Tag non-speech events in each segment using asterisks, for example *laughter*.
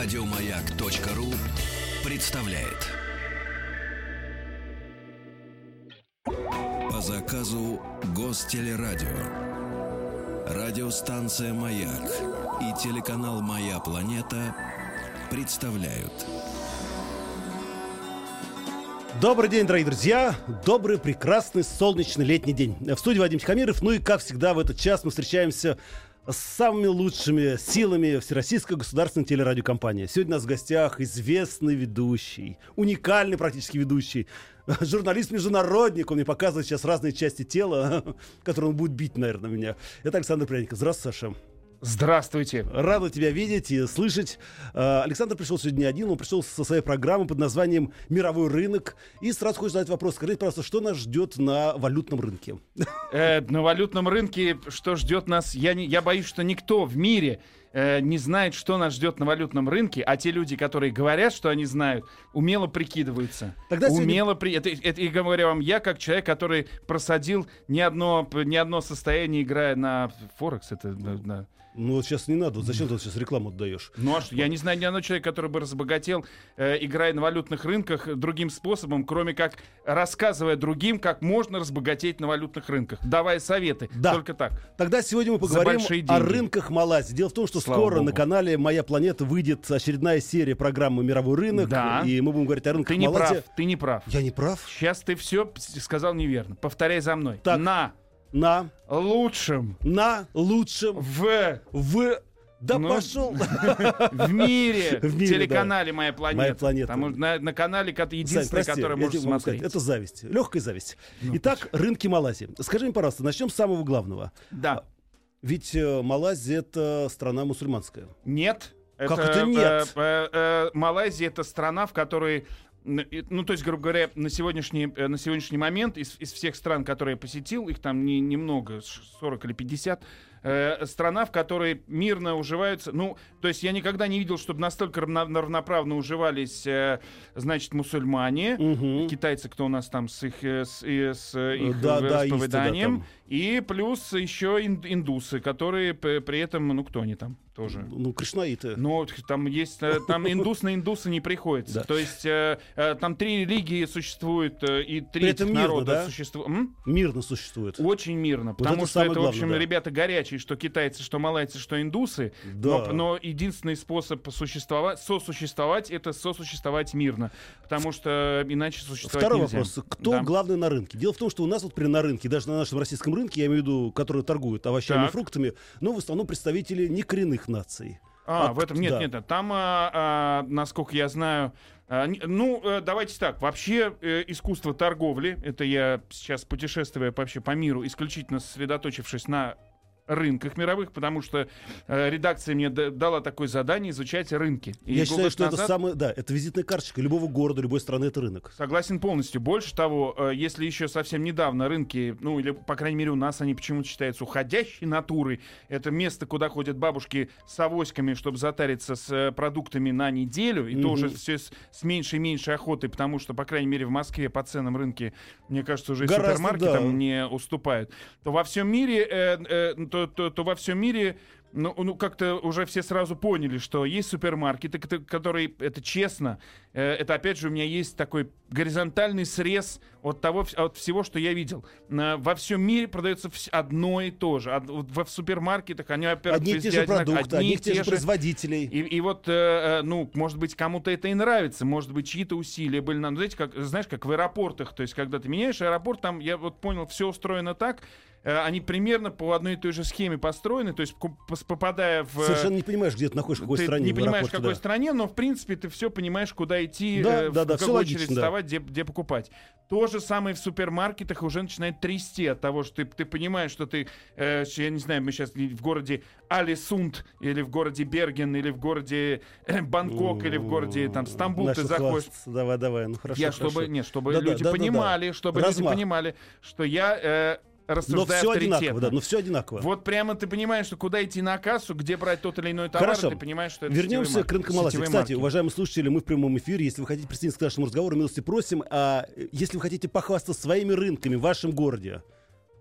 Радиомаяк.ру представляет. По заказу Гостелерадио. Радиостанция «Маяк» и телеканал «Моя планета» представляют. Добрый день, дорогие друзья. Добрый, прекрасный, солнечный летний день. В студии Вадим Тихомиров. Ну и, как всегда, в этот час мы встречаемся с самыми лучшими силами Всероссийской государственной телерадиокомпании. Сегодня у нас в гостях известный ведущий, уникальный практически ведущий, *laughs* журналист-международник. Он мне показывает сейчас разные части тела, *laughs* которые он будет бить, наверное, меня. Это Александр Пряников. Здравствуй, Саша. Здравствуйте. Рада тебя видеть и слышать. Э, Александр пришел сегодня один, он пришел со своей программой под названием «Мировой рынок». И сразу хочешь задать вопрос. Скажите, пожалуйста, что нас ждет на валютном рынке? Э, на валютном рынке что ждет нас? Я, не, я боюсь, что никто в мире э, не знает, что нас ждет на валютном рынке, а те люди, которые говорят, что они знают, умело прикидываются. Тогда сегодня- умело при... это, это, и говорю вам, я как человек, который просадил ни одно, ни одно состояние, играя на Форекс, это на- на- Ну вот сейчас не надо. Вот Зачем ты сейчас рекламу отдаешь? Ну а что, я не знаю ни одного человека, который бы разбогател, э, играя на валютных рынках другим способом, кроме как рассказывая другим, как можно разбогатеть на валютных рынках, давая советы. Да. Только так. Тогда сегодня мы поговорим о рынках Малайзии. Дело в том, что Слава скоро богу. на канале «Моя планета» выйдет очередная серия программы «Мировой рынок». Да. И мы будем говорить о рынках Ты не Малайзии. прав, ты не прав. Я не прав? Сейчас ты все сказал неверно. Повторяй за мной. Так. На На, лучшем на лучшем, в, в... Да Ну, пошел! *laughs* в мире, *laughs* В мире, телеканале «Моя планета». «Моя планета». Что на, на канале, ко- Сань, единственный, прости, который можно могу сказать, смотреть. Это зависть. Легкая зависть. Итак, рынки Малайзии. Скажи мне, пожалуйста, начнем с самого главного. Да. Ведь э, Малайзия это страна мусульманская. Нет. Как это нет? э, э, э, Малайзия это страна, в которой ну, то есть, грубо говоря, на сегодняшний, э, на сегодняшний момент из, из всех стран, которые я посетил, их там не- немного, ш- 40 или 50, э, страна, в которой мирно уживаются, ну, то есть я никогда не видел, чтобы настолько равно- равноправно уживались, э, значит, мусульмане, Мгм. китайцы, кто у нас там с их, э, с, с, э, их Да, да, исповеданием, и плюс еще ин- индусы, которые при этом, ну, кто они там тоже? Ну, кришнаиты. Ну, там есть, э, там индус на индуса не приходится. Да. То есть э, э, там три религии существует, э, и три народа да? существуют. Мирно существует. Очень мирно, потому это что это, в общем, да. ребята горячие, что китайцы, что малайцы, что индусы. Да. Но, но единственный способ существовать, сосуществовать, это сосуществовать мирно, потому что иначе существовать Второй нельзя. вопрос. Кто Да. главный на рынке? Дело в том, что у нас вот при на рынке, даже на нашем российском рынке, я имею в виду, которые торгуют овощами и фруктами, ну, в основном представители наций. А, А в этом нет, да. нет, нет. Там, а, а, насколько я знаю, а, ну, э, давайте так. Вообще э, искусство торговли, это я сейчас путешествуя вообще по миру, исключительно сосредоточившись на рынках мировых, потому что э, редакция мне дала такое задание изучать рынки. И я считаю, что это назад- самое, да, это визитная карточка любого города, любой страны, это рынок. Согласен полностью. Больше того, э, если еще совсем недавно рынки, ну или, по крайней мере, у нас они почему-то считаются уходящей натурой, это место, куда ходят бабушки с авоськами, чтобы затариться с э, продуктами на неделю, и то Мгм. уже все с, с меньшей и меньшей охотой, потому что, по крайней мере, в Москве по ценам рынки, мне кажется, уже Гораздо, супермаркетам да. не уступают, то во всем мире, э, э, то, то- то во всем мире ну, ну, как-то уже все сразу поняли, что есть супермаркеты, кото- которые, это честно, э, это опять же у меня есть такой горизонтальный срез от того, от всего, что я видел. На- во всем мире продается одно и то же. Во в супермаркетах они, во-первых, Одни и те же продукты, одни и тех же производителей. и, и вот, э, э, ну, может быть, кому-то это и нравится, может быть, чьи-то усилия были нам, знаете, как, знаешь, как в аэропортах, то есть, когда ты меняешь аэропорт, там, я вот понял, все устроено так, э, они примерно по одной и той же схеме построены, то есть, попадая в... э, Совершенно не понимаешь, где ты находишься, в какой ты стране. не понимаешь, в какой да. стране, но в принципе ты все понимаешь, куда идти, Да, э, да, в да, какую очередь логично, да. вставать, где, где покупать. То же самое в супермаркетах уже начинает трясти от того, что ты, ты понимаешь, что ты, э, я не знаю, мы сейчас в городе Алисунд, или в городе Берген, или в городе э, Бангкок, или в городе там Стамбул Начал ты заходишь. Давай, давай, ну хорошо. Я хорошо. чтобы, нет, чтобы Да-да, люди да-да-да. понимали, чтобы Размах. люди понимали, что я э, Но рассуждаю все одинаково, да, но все одинаково. Вот прямо ты понимаешь, что куда идти на кассу, где брать тот или иной товар, Хорошо. ты понимаешь, что это Вернемся к рынку марки- Малайзии. Кстати, марки. уважаемые слушатели, мы в прямом эфире. Если вы хотите присоединиться к нашему разговору, милости просим. А если вы хотите похвастаться своими рынками в вашем городе,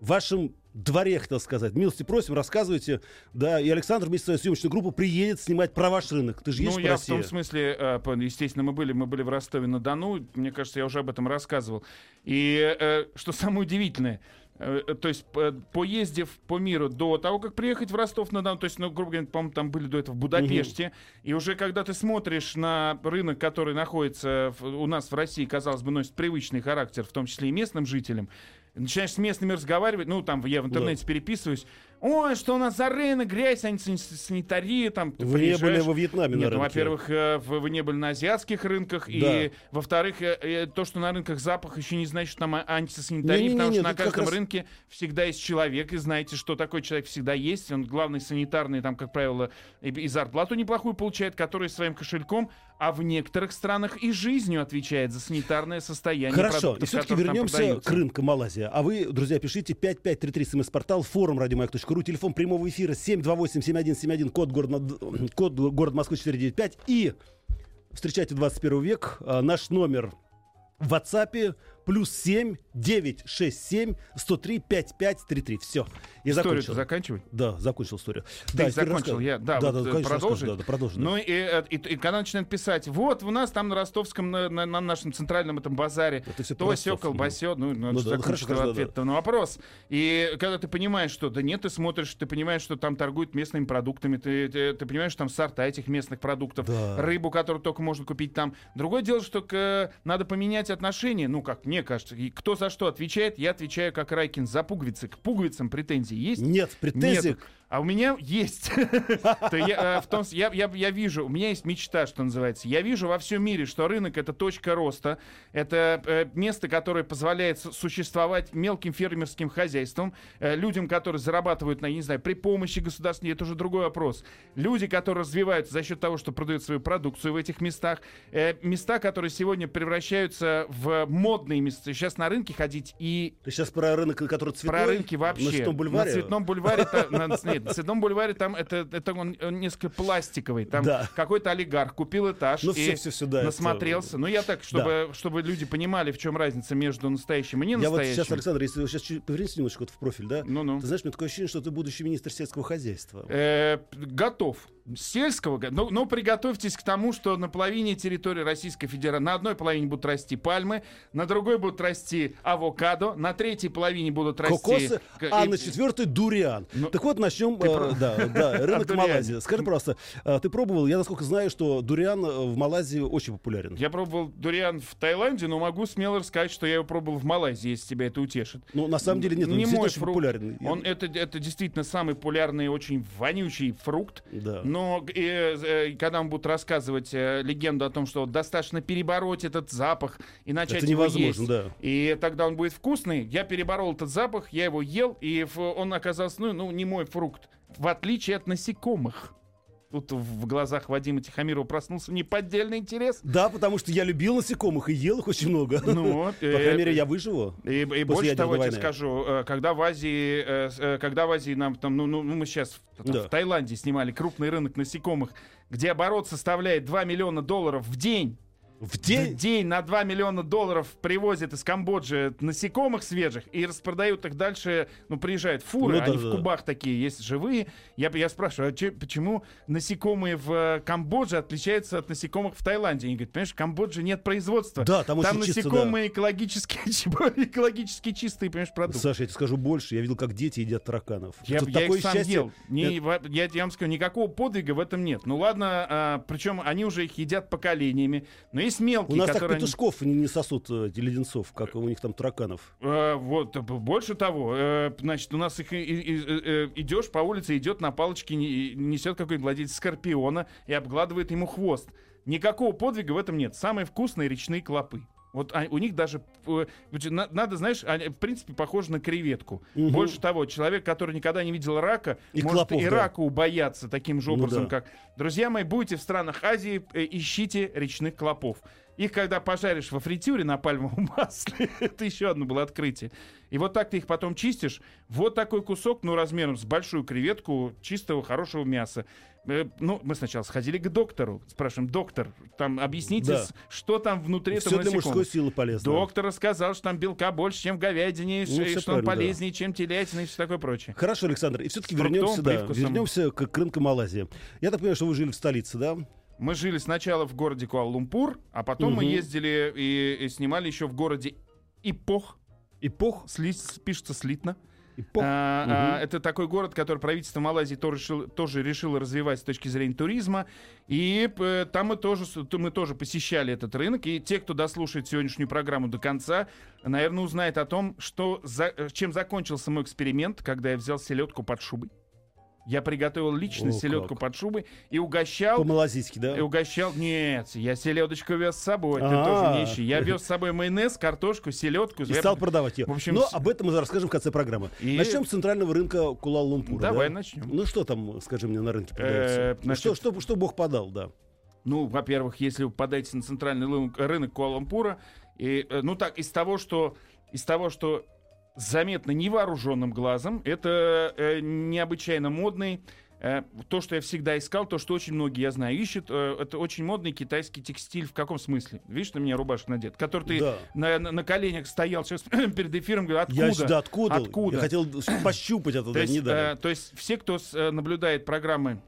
в вашем дворе, хотел сказать. Милости просим, рассказывайте. Да, и Александр вместе с своей съемочной группой приедет снимать про ваш рынок. Ты же Ну, едешь по я в том смысле, э, естественно, мы были, мы были в Ростове-на-Дону, мне кажется, я уже об этом рассказывал. И э, что самое удивительное, то есть, поездив по миру до того, как приехать в Ростов-на-Дону, то есть, ну, грубо говоря, по-моему, там были до этого в Будапеште, и уже когда ты смотришь на рынок, который находится в- у нас в России, казалось бы, носит привычный характер, в том числе и местным жителям, начинаешь с местными разговаривать, ну, там, я в интернете переписываюсь, ой, что у нас за рынок, грязь, ани- сан- санитария, там, ты Вы не были приезжаешь, во Вьетнаме на нет, ну, рынке? во-первых, э, вы, вы не были на азиатских рынках, и, во-вторых, э, э, то, что на рынках запах, еще не значит, что там а- антисанитария, Не-не-не, потому что на это как каждом раз- рынке всегда есть человек, и знаете, что такой человек всегда есть, он главный санитарный, там, как правило, и, и зарплату неплохую получает, который своим кошельком, а в некоторых странах и жизнью отвечает за санитарное состояние Хорошо, продуктов, и все-таки вернемся к рынку Малайзия. А вы, друзья, пишите 5533 смс-портал, форум радиомаяк.ру, телефон прямого эфира 728-7171, код город, код город Москвы 495. И встречайте 21 век, а, наш номер в WhatsApp плюс 7 967 103 5533. Все, я закончил. заканчивать? Да, закончил историю. Ты да, закончил, я, да, да, вот, да, э, конечно, продолжить? да, да, продолжи, да. Ну и, э, и, и когда начинают писать, вот у нас там на ростовском, на, на- на нашем центральном этом базаре, Это всё то все колбасё, ну, ну, Ну да, же хорошо, хорошо, да, ответ на вопрос. И когда ты понимаешь, что да нет, ты смотришь, ты понимаешь, что там торгуют местными продуктами, ты, ты, ты понимаешь, что там сорта этих местных продуктов, Да. рыбу, которую только можно купить там. Другое дело, что к- надо поменять отношения, ну, как мне кажется, и кто за что отвечает, я отвечаю как Райкин за пуговицы. К пуговицам претензии есть? Нет, претензий. Нету. А у меня есть. *laughs* Я, э, в том я, я, я вижу, у меня есть мечта, что называется. Я вижу во всем мире, что рынок это точка роста, это э, место, которое позволяет су- существовать мелким фермерским хозяйствам, э, людям, которые зарабатывают на, не знаю, при помощи государства, это уже другой вопрос. Люди, которые развиваются за счет того, что продают свою продукцию в этих местах, места, которые сегодня превращаются в модные места. Сейчас на рынке ходить и Ты сейчас про рынок, который цветной? про рынки вообще. На Цветном бульваре? На Цветном бульваре, нет, на Цветном бульваре там это, это он, он несколько пластиковый. Там Да. какой-то олигарх купил этаж Ну, и всё, всё, всё, да, это- насмотрелся. Ну, я так, чтобы, чтобы люди понимали, в чем разница между настоящим и не Я вот настоящим. сейчас, Александр, если вы сейчас чуть повернитесь немножко вот в профиль, да? Ну-ну. Ты знаешь, у меня такое ощущение, что ты будущий министр сельского хозяйства. Э, готов. Сельского, го- но, но приготовьтесь к тому, что на половине территории Российской Федерации, на одной половине будут расти пальмы, на другой будут расти авокадо, на третьей половине будут расти... Кокосы, к- а и- на четвертой дуриан. Ну, так вот, начнем. ты э, да, да, *laughs* рынок. Малайзии. Скажи, просто, э, ты пробовал? Я, насколько знаю, что дуриан э, в Малайзии очень популярен. Я пробовал дуриан в Таиланде, но могу смело рассказать, что я его пробовал в Малайзии, если тебя это утешит. Ну, на самом деле нет, он не мой очень фрукт. популярен. Он, это, это действительно самый популярный, очень вонючий фрукт. Да. Но э, э, когда он будет рассказывать э, легенду о том, что достаточно перебороть этот запах и начать Это его невозможно, есть, да. и тогда он будет вкусный, я переборол этот запах, я его ел, и он оказался, ну, ну, не мой фрукт, в отличие от насекомых. Тут в глазах Вадима Тихомирова проснулся неподдельный интерес. Да, потому что я любил насекомых и ел их очень много. Ну *laughs* По крайней мере, я выживу. И, и больше того, я тебе скажу, э, когда в Азии, э, э, когда в Азии нам там, ну, ну, ну, мы сейчас там, Да. в Таиланде снимали крупный рынок насекомых, где оборот составляет 2 миллиона долларов в день. В В день? день на 2 миллиона долларов привозят из Камбоджи насекомых свежих и распродают их дальше, ну, приезжают фуры, Ну да, они да, в кубах такие, есть живые. Я, я спрашиваю, а че- почему насекомые в э, Камбодже отличаются от насекомых в Таиланде? Они говорят, понимаешь, в Камбодже нет производства. Да, там очень чисто, да. насекомые экологически, *laughs* экологически чистые, понимаешь, продукты. Саша, я тебе скажу больше. Я видел, как дети едят тараканов. Я, Тут я такое их сам счастье. ел. Не, Это- я, я вам скажу, никакого подвига в этом нет. Ну ладно, причем они уже их едят поколениями. Но есть У мелкие, нас так петушков не, не сосут э, эти леденцов, как у них там тараканов. Э, вот, э, больше того, э, значит, у нас их и- и- и- э, идешь по улице, идет на палочке, не- несет какой-нибудь владелец скорпиона и обгладывает ему хвост. Никакого подвига в этом нет. Самые вкусные речные клопы. Вот а- у них даже, э, надо, знаешь, они, в принципе, похожи на креветку. Мгм. Больше того, человек, который никогда не видел рака, И может клопов, и да. раку бояться таким же Ну образом, да. как... Друзья мои, будете в странах Азии, э, ищите речных клопов. Их когда пожаришь во фритюре на пальмовом *laughs* масле, это еще одно было открытие. И вот так ты их потом чистишь. Вот такой кусок, ну, размером с большую креветку чистого, хорошего мяса. Э, Ну, мы сначала сходили к доктору, спрашиваем, доктор, там объясните, Да. что там внутри Все этого для насекомого. мужской силы полезно. Доктор рассказал, что там белка больше, чем в говядине, Ну, что- и что он правильно, да. полезнее, чем телятина и все такое прочее. Хорошо, Александр, и все-таки вернемся, да, вернемся к, к рынку Малайзии. Я так понимаю, что вы жили в столице, да? Мы жили сначала в городе Куала-Лумпур, а потом мы Мгм. ездили и, и снимали еще в городе Ипох. Эпох? Сли- пишется слитно. Эпох? А, Мгм. а, это такой город, который правительство Малайзии тоже решило, тоже решило развивать с точки зрения туризма. И э, там мы тоже, мы тоже посещали этот рынок. И те, кто дослушает сегодняшнюю программу до конца, наверное, узнает о том, что за- э, чем закончился мой эксперимент, когда я взял селедку под шубой. Я приготовил лично О, селедку как. под шубой и угощал По-малазийски, да? и угощал. Нет, я селедочку вез с собой. Ты А. тоже не ищи. Я вез с собой майонез, картошку, селедку. И стал продавать ее. В общем, Но об этом мы расскажем в конце программы. Начнем с центрального рынка Куала-Лумпура. Давай да? начнем. Ну что там, скажи мне, на рынке Э, продается? что, Бог подал, да? Ну, во-первых, если вы подаете на центральный рынок Куала-Лумпура, и, э, ну так, из того, что из того, что заметно невооруженным глазом, это э, необычайно модный. э, то, что я всегда искал, то, что очень многие, я знаю, ищут, э, это очень модный китайский текстиль. В каком смысле? Видишь, на меня рубашка надет, который ты Да. на, на- на коленях стоял сейчас *clears throat* перед эфиром, говорю, откуда? Я сюда откуда? Откуда? Я хотел пощупать это, То да, есть, не дали. э, то есть все, кто с- наблюдает программы,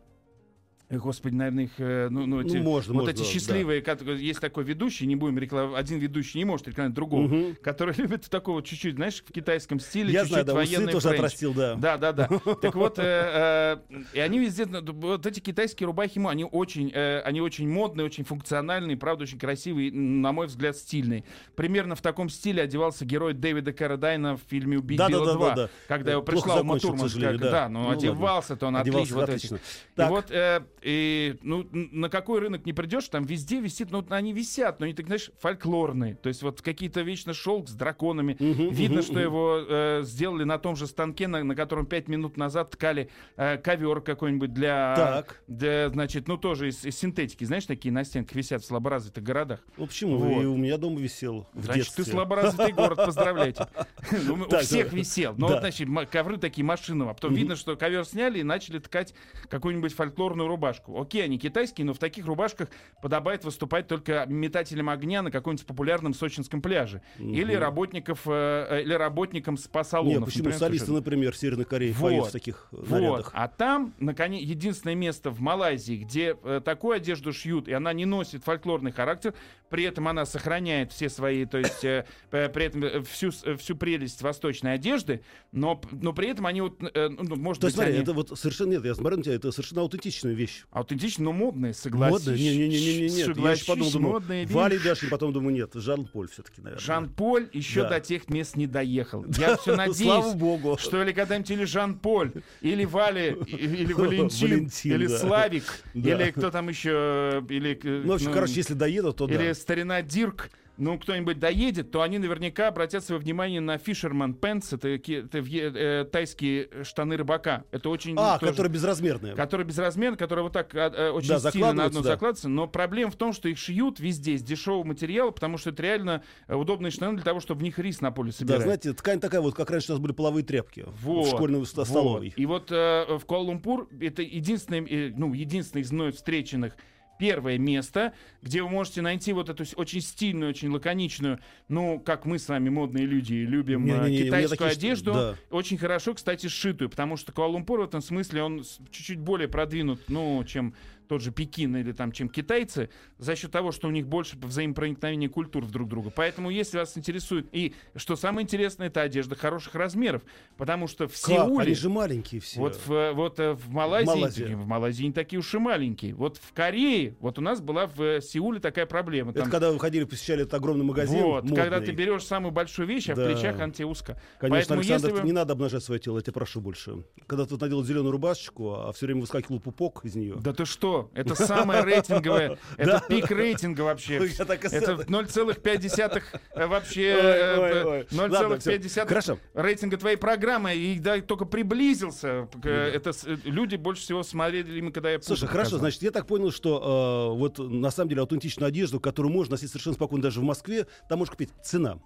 господи, наверное, их, э, ну, ну, эти, можно, вот можно, эти да. счастливые, кат- есть такой ведущий, не будем рекламировать, один ведущий не может рекламировать другого, Мгм. который *laughs* любит такого чуть-чуть, знаешь, в китайском стиле, Я чуть-чуть знаю, да, усы военный тоже френч. отрастил, да. Да, да, да. *laughs* Так вот, э, э, и они везде, ну, вот эти китайские рубахи, ну, они очень, э, они очень модные, очень функциональные, правда, очень красивые, на мой взгляд, стильные. Примерно в таком стиле одевался герой Дэвида Каррадайна в фильме «Убить Да, да, Билла да, 2», да, да. когда его пришла Ума к Турман, да. да, но Ну, одевался-то он отлично. И вот, э, и, ну, на какой рынок не придешь, там везде висит, ну, они висят, но они, так знаешь, фольклорные. То есть вот какие-то вечно шелк с драконами. Мгм, Видно, мгм, что мгм. его э, сделали на том же станке, на, на котором пять минут назад ткали э, ковер какой-нибудь для, Так. для, значит, ну, тоже из, из синтетики. Знаешь, такие на стенках висят в слаборазвитых городах. Ну почему? Вот. И у меня дома висел в Значит, детстве. ты слаборазвитый город, поздравляйте. *laughs* Ну, У всех висел. Но вот, значит, ковры такие машиновые. А потом видно, что ковер сняли и начали ткать какую-нибудь фольклорную рубашку. Окей, они китайские, но в таких рубашках подобает выступать только метателям огня на каком-нибудь популярном сочинском пляже. Или работников, э, э, или работникам спа-салонов. Нет, почему например, солисты, например, в Северной Корее Вот. поют в таких э, Вот. нарядах? А там, наконец, единственное место в Малайзии, где э, такую одежду шьют, и она не носит фольклорный характер, при этом она сохраняет все свои, то есть э, при этом э, всю, всю прелесть восточной одежды, но, но при этом они вот, э, ну, может То быть, смотри, они это вот совершенно нет, я смотрю на тебя, это совершенно аутентичная вещь. Аутентичны, но модные, согласись. Модная? Не-не-не-не, нет. Я еще подумал, думаю. Вали и потом думаю, нет, Жан-Поль все-таки, наверное. Жан-Поль еще Да. до тех мест не доехал. Я все *laughs* Слава надеюсь, богу. что или когда-нибудь или Жан-Поль, или Валя, и- или *laughs* Валентин, Валентин, или да. Славик, Да. или кто там еще, или... э, Ну, в общем, ну, короче, если доедут, то или да. старина Дирк, ну, кто-нибудь доедет, то они наверняка обратят свое внимание на Fisherman Pants, это, это э, тайские штаны рыбака. Это очень... А, тоже- которая безразмерная. Который безразмерный, который вот так а, э, очень Да, стильно на одну да. закладывается. Но проблема в том, что их шьют везде из дешевого материала, потому что это реально э, удобные штаны для того, чтобы в них рис на поле Да, собирать. знаете, ткань такая вот, как раньше у нас были половые тряпки Вот, в школьной вот. столовой. И вот э, в Куала-Лумпур это единственное, э, ну, единственное из мной встреченных первое место, где вы можете найти вот эту очень стильную, очень лаконичную, ну, как мы с вами, модные люди, любим э, Не-не-не, у меня китайскую такие одежду, да. очень хорошо, кстати, сшитую, потому что Куала-Лумпур в этом смысле, он чуть-чуть более продвинут, ну, чем тот же Пекин или там, чем китайцы, за счет того, что у них больше взаимопроникновения культур в друг друга. Поэтому, если вас интересует, и что самое интересное, это одежда хороших размеров, потому что в Как? Сеуле... Они же маленькие все. Вот в, вот э, в Малайзии, Малайзия. в Малайзии не такие уж и маленькие. Вот в Корее, вот у нас была в э, Сеуле такая проблема. Это Там- когда вы ходили, посещали этот огромный магазин вот, когда модный. ты берешь самую большую вещь, а Да. в плечах она тебе узко. Конечно, Поэтому Александр, если вы- не надо обнажать свое тело, я тебя прошу больше. Когда ты надел зеленую рубашечку, а все время выскакивал пупок из нее. Да ты что? Это самое рейтинговое. *laughs* Это пик рейтинга вообще. Это 0,5 э, вообще 0,5 Хорошо. рейтинга твоей программы. И да, только приблизился. Это люди больше всего смотрели, когда я Слушай, хорошо, значит, я так понял, что вот на самом деле аутентичную одежду, которую можно носить совершенно спокойно даже в Москве, там можно купить. Цена.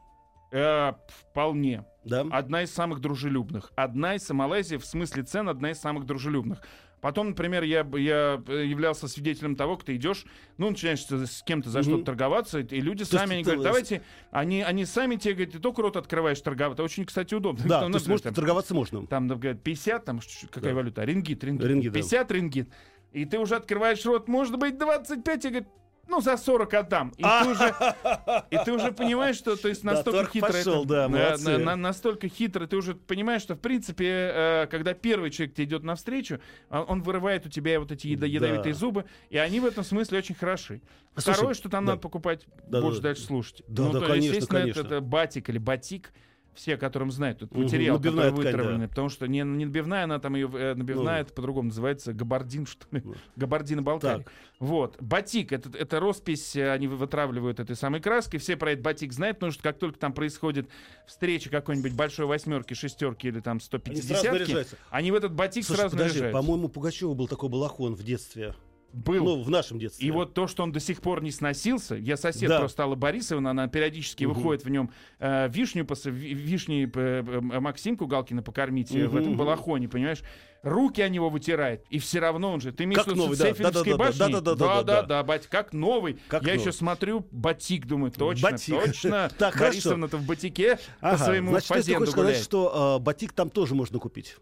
Э, вполне. Да. Одна из самых дружелюбных. Одна из Малайзии в смысле цен одна из самых дружелюбных. Потом, например, я, я являлся свидетелем того, как ты идешь, ну, начинаешь с кем-то за что-то торговаться, и люди то сами они говорят, давайте, они, они сами тебе говорят, ты только рот открываешь торговать. Это очень, кстати, удобно. *laughs* Да, то есть, может, там, торговаться можно. Там, говорят, 50, там, какая да. валюта? Рингит, рингит. рингит 50 да. рингит. И ты уже открываешь рот, может быть, 25, и говорит, ну, за 40 отдам. И, ты, уже, и ты уже понимаешь, что то есть настолько да, хитро. Пошел, это, да, на, на, настолько хитро, ты уже понимаешь, что в принципе, э, когда первый человек тебе идет навстречу, а, он вырывает у тебя вот эти ядо- ядовитые да. зубы, и они в этом смысле очень хороши. Второе, Слушай, что там да. надо покупать, да, больше да, дальше слушать. Да, ну, да, то, конечно, естественно, конечно. Это, это батик или батик все, которым знают этот материал, угу, который вытравленный, да. потому что не, не набивная, она там ее э, набивная, ну. это по-другому называется габардин, что ли, ну. *laughs* габардино-балкарик. Вот, батик, это, это роспись, э, они вытравливают этой самой краской, все про этот батик знают, потому что как только там происходит встреча какой-нибудь большой восьмерки, шестерки или там 150 они, они в этот батик Слушай, сразу подожди, наряжаются. по-моему, Пугачева был такой балахон в детстве. Был. Ну, в нашем детстве. И вот то, что он до сих пор не сносился, я сосед да. просто Алла Борисовна, она периодически угу. выходит в нем э, вишню, пос, вишни э, Максимку Галкина покормить угу. в этом балахоне, понимаешь? Руки о него вытирает, и все равно он же. Ты имеешь да, да, да, башни? Да, да, да, да, да, да, бать, как новый. Как я новый. еще смотрю, батик, думаю, точно, батик. точно. *laughs* так, Борисовна-то в батике ага, по своему значит, фазенду ты хочешь сказать, что э, батик там тоже можно купить?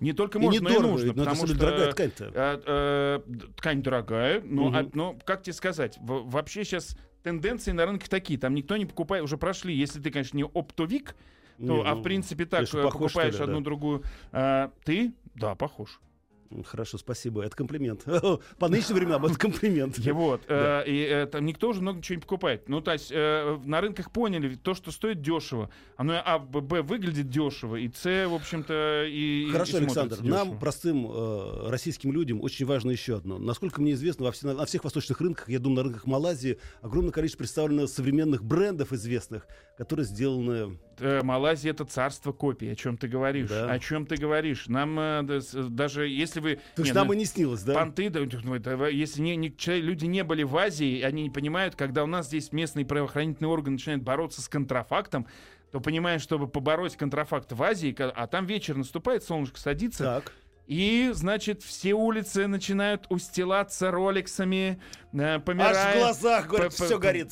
Не только можно, и но дорого, и нужно. Но потому это что дорогая ткань-то. Э, э, ткань дорогая, но, угу. а, но как тебе сказать, в, вообще сейчас тенденции на рынке такие. Там никто не покупает, уже прошли. Если ты, конечно, не оптовик, то, не, а в ну, принципе так похож, покупаешь ли, одну да? другую. А, ты, да, похож. Хорошо, спасибо. Это комплимент. *laughs* По нынешним временам это комплимент. И вот. Э, и э, там никто уже много чего не покупает. Ну, то есть э, на рынках поняли, то, что стоит дешево, оно а, б, выглядит дешево, и с, в общем-то, и Хорошо, Александр, нам, простым российским людям, очень важно еще одно. Насколько мне известно, во на всех восточных рынках, я думаю, на рынках Малайзии, огромное количество представлено современных брендов известных, которые сделаны э, Малайзия это царство копий. О чем ты говоришь? Да. О чем ты говоришь? Нам э, даже если вы... То есть нам ну, и не снилось, да? Понты, да, если не, не, люди не были в Азии, они не понимают, когда у нас здесь местный правоохранительный орган начинает бороться с контрафактом, то понимаешь, чтобы побороть контрафакт в Азии, а там вечер наступает, солнышко садится, так. И, значит, все улицы начинают устилаться роликсами, э, помирают. Аж в глазах, говорят, все горит.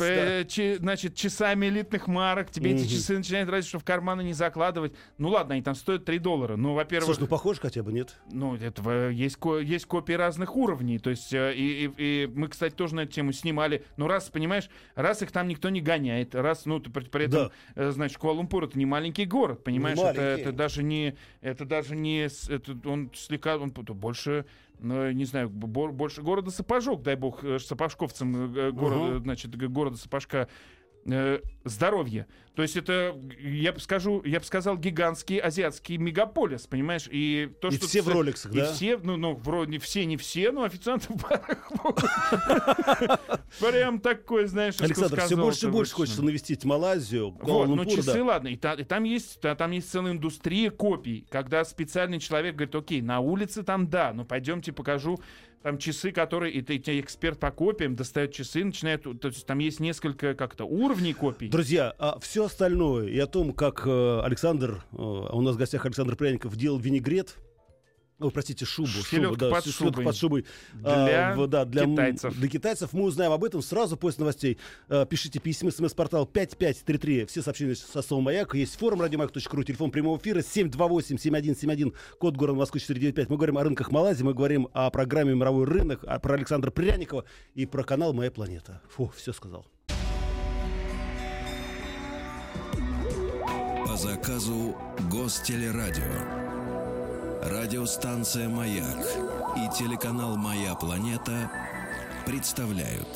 Значит, часами элитных марок. Тебе эти часы начинают разве что в карманы не закладывать. Ну ладно, они там стоят 3 доллара. Ну, во-первых... Слушай, ну похож хотя бы, нет? Ну, это есть, ко есть копии разных уровней. То есть, э, и, и, и мы, кстати, тоже на эту тему снимали. Ну, раз, понимаешь, раз их там никто не гоняет, раз, ну, при, при этом, да. Э, значит, Куала-Лумпур это не маленький город, понимаешь? Это, это даже не... Это даже не... Это, он слегка, он больше, ну, не знаю, больше города Сапожок, дай бог, э, сапожковцам э, города, uh-huh. значит, города Сапожка э, здоровье. То есть это, я бы скажу, я бы сказал, гигантский азиатский мегаполис, понимаешь? И то, и что все в роликсах, да? Все, ну, ну, вроде все, не все, но официанты в барах *laughs* Прям такой, знаешь, Александр, все больше и больше хочется навестить Малайзию, Вот, ну часы, ладно, и там есть там есть целая индустрия копий, когда специальный человек говорит, окей, на улице там да, но пойдемте покажу там часы, которые, и ты, ты эксперт по копиям, достает часы, начинает, то есть там есть несколько как-то уровней копий. Друзья, а все остальное и о том, как э, Александр, э, у нас в гостях Александр Пряников делал винегрет, Ой, простите, шубу. Селедка шубу, да, под шубой. под шубой. Для, а, да, для китайцев. Для китайцев. Мы узнаем об этом сразу после новостей. А, пишите письма, смс-портал 5533. Все сообщения со словом «Маяк». Есть форум радиомаяк.ру, телефон прямого эфира 728-7171, код города Москвы 495. Мы говорим о рынках Малайзии, мы говорим о программе «Мировой рынок», а про Александра Пряникова и про канал «Моя планета». Фу, все сказал. Заказу Гостелерадио. Радиостанция «Маяк» и телеканал «Моя планета» представляют.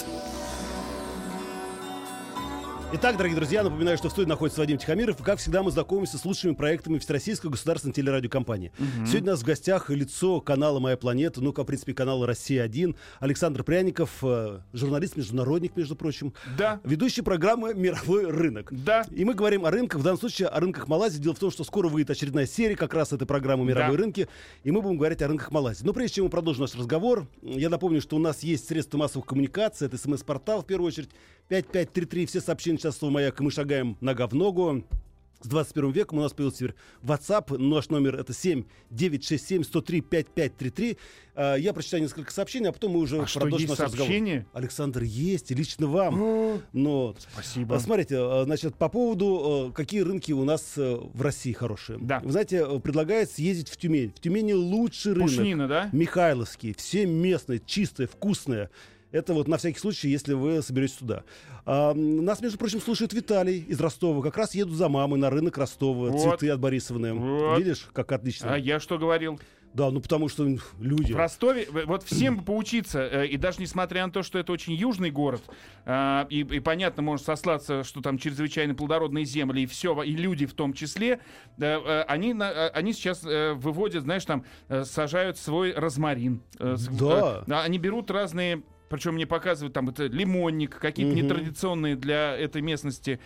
Итак, дорогие друзья, напоминаю, что в студии находится Вадим Тихомиров, и, как всегда, мы знакомимся с лучшими проектами Всероссийской государственной телерадиокомпании. Угу. Сегодня у нас в гостях лицо канала «Моя планета», ну, как, в принципе, канала «Россия-1», Александр Пряников, э, журналист-международник, между прочим. Да. Ведущий программы «Мировой рынок». Да. И мы говорим о рынках, в данном случае о рынках Малайзии. Дело в том, что скоро выйдет очередная серия как раз этой программы «Мировые Да. рынки», и мы будем говорить о рынках Малайзии. Но прежде чем мы продолжим наш разговор, я напомню, что у нас есть средства массовых коммуникаций, это смс-портал, в первую очередь, 5533, все сообщения сейчас слово «Маяк», мы шагаем нога в ногу. С 21 веком у нас появился теперь WhatsApp. Наш номер это 7 967 103 5533. А, Я прочитаю несколько сообщений, а потом мы уже А продолжим наш разговор. сообщение? Александр, есть, и лично вам. Но, Спасибо. а, Смотрите, а, значит, по поводу, а, какие рынки у нас э, в России хорошие. Да. Вы знаете, э, предлагают съездить в Тюмень. В Тюмени лучший рынок. Пушнина, да? Михайловский, все местные, чистые, вкусные. Это вот на всякий случай, если вы соберетесь туда. А, нас, между прочим, слушает Виталий из Ростова. Как раз едут за мамой на рынок Ростова. Вот. Цветы от Борисовны. Вот. Видишь, как отлично. А я что говорил? Да, ну потому что люди. В Ростове, вот всем бы поучиться, э, и даже несмотря на то, что это очень южный город, а, и, и понятно, можно сослаться, что там чрезвычайно плодородные земли, и все, и люди в том числе, э, они, э, они сейчас выводят, знаешь, там, сажают свой розмарин. Да. Они берут разные причем мне показывают там это лимонник, какие-то Мгм. нетрадиционные для этой местности,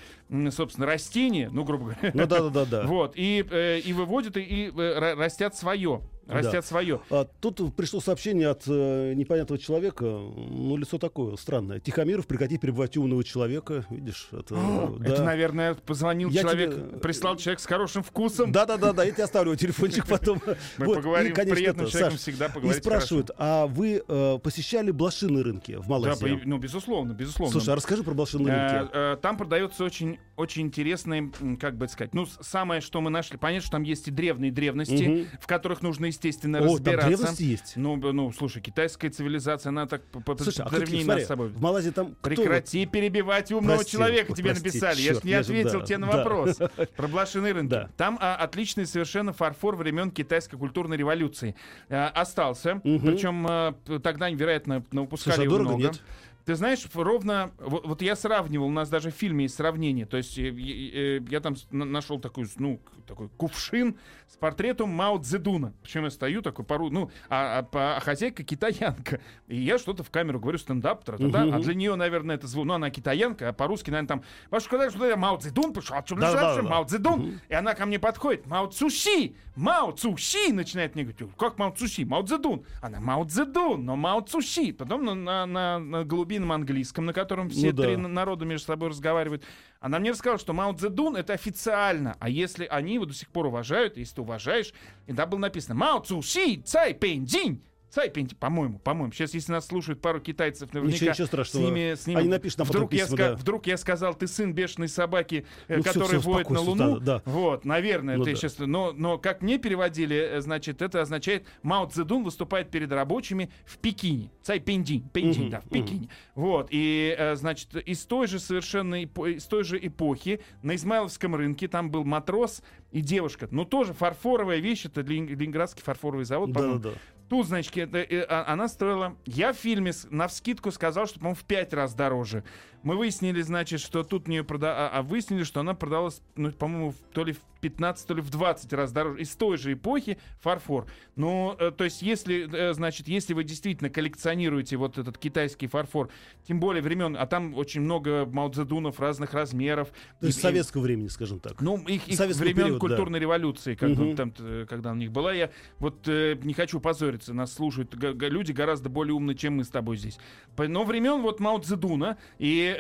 собственно, растения, ну, грубо говоря. Ну да, да, да, да. *laughs* Вот, и, э, и выводят, и, и, э, ра- растят свое. Растят Да. свое. А, тут пришло сообщение от э, непонятного человека. Ну, лицо такое странное. Тихомиров, прекрати перебывать умного человека. Видишь, это... О, да. Это, наверное, позвонил Я человек, тебе- прислал человек с хорошим вкусом. Да, да, да, да, я тебе оставлю телефончик *laughs* потом. Мы Вот, поговорим и, конечно, приятным это, человеком, Саш, всегда И поговорить спрашивают, а вы э, посещали блошиные рынки в Да, Малайзии? по- ну, безусловно, безусловно. Слушай, а расскажи про блошиные рынки. Э, э, Там продается очень, очень интересные, м, как бы сказать, ну, самое, что мы нашли, понятно, что там есть и древние древности, Мгм. в которых нужно, естественно, О, там разбираться. древности есть? Ну, ну, слушай, китайская цивилизация, она так Слушай, а нас смотри, с собой. в Малайзии там кто Прекрати перебивать умного Прости, человека, тебе прости, написали. я чёрт, же не я ответил да, тебе на да. вопрос. *laughs* Про блошиные рынки. Да. Там а, отличный совершенно фарфор времен китайской культурной революции. А, остался. Мгм. Причем а, п- тогда, вероятно, выпускали Слушай, а его дорого, много. нет? Ты знаешь, ровно, вот, вот я сравнивал, у нас даже в фильме есть сравнение, то есть э, э, э, я там нашел такой, ну, такой кувшин с портретом Мао Цзэдуна. Причем я стою такой пару, ну, а, а а хозяйка китаянка. И я что-то в камеру говорю, стендап, тра-та-та. Мгм. а для нее, наверное, это звук, ну, она китаянка, а по-русски, наверное, там, ваш когда что я Мао Цзэдун пришел, а что Да-да-да. Мао Цзэдун? И она ко мне подходит, Мао Цуши, Мао Цуши, начинает мне говорить, как Мао Цуши, Мао Цзэдун? Она Мао Цзэдун, но Мао Цуши. Потом на, на, на- на голубином английском, на котором все Ну да. три на- народа между собой разговаривают. Она мне рассказала, что Мао Цзэдун это официально, а если они его до сих пор уважают, если ты уважаешь, и там было написано Мао Цуши, Цай Пэньцзинь, Цай Пэньцзинь, по-моему, по-моему. Сейчас, если нас слушают пару китайцев, наверняка ничего страшного. с ними, с ними Они напишут нам вдруг, я да. вдруг я сказал, ты сын бешеной собаки, э, Ну который всё, воет на Луну. да, да. Вот, наверное, Ну ты да. сейчас. Но, но как мне переводили, э, значит, это означает Мао Цзэдун выступает перед рабочими в Пекине. Цай Пенджин, Мгм, да, в. Пекине. Вот, и, э, значит, из той же совершенно, из той же эпохи на Измайловском рынке там был матрос и девушка. Ну, тоже фарфоровая вещь, это Лен- Ленинградский фарфоровый завод, по-моему. Да-да-да. Тут, значит, это, э, а- она стоила... Я в фильме с- навскидку сказал, что, по-моему, в пять раз дороже. Мы выяснили, значит, что тут не прода... А, а выяснили, что она продалась, ну, по-моему, то ли в 15, то ли в 20 раз дороже. Из той же эпохи фарфор. Ну, то есть, если, э, значит, если вы действительно коллекционируете вот этот китайский фарфор, тем более времен, а там очень много маудзедунов разных размеров. То есть И- советского времени, скажем так. ну, их, их Советского времен периода, да. культурной революции, как Мгм. там, э, когда у них была. Я вот э, не хочу позориться, нас слушают люди гораздо более умные, чем мы с тобой здесь. Но времен вот Мао Цзэдуна, и,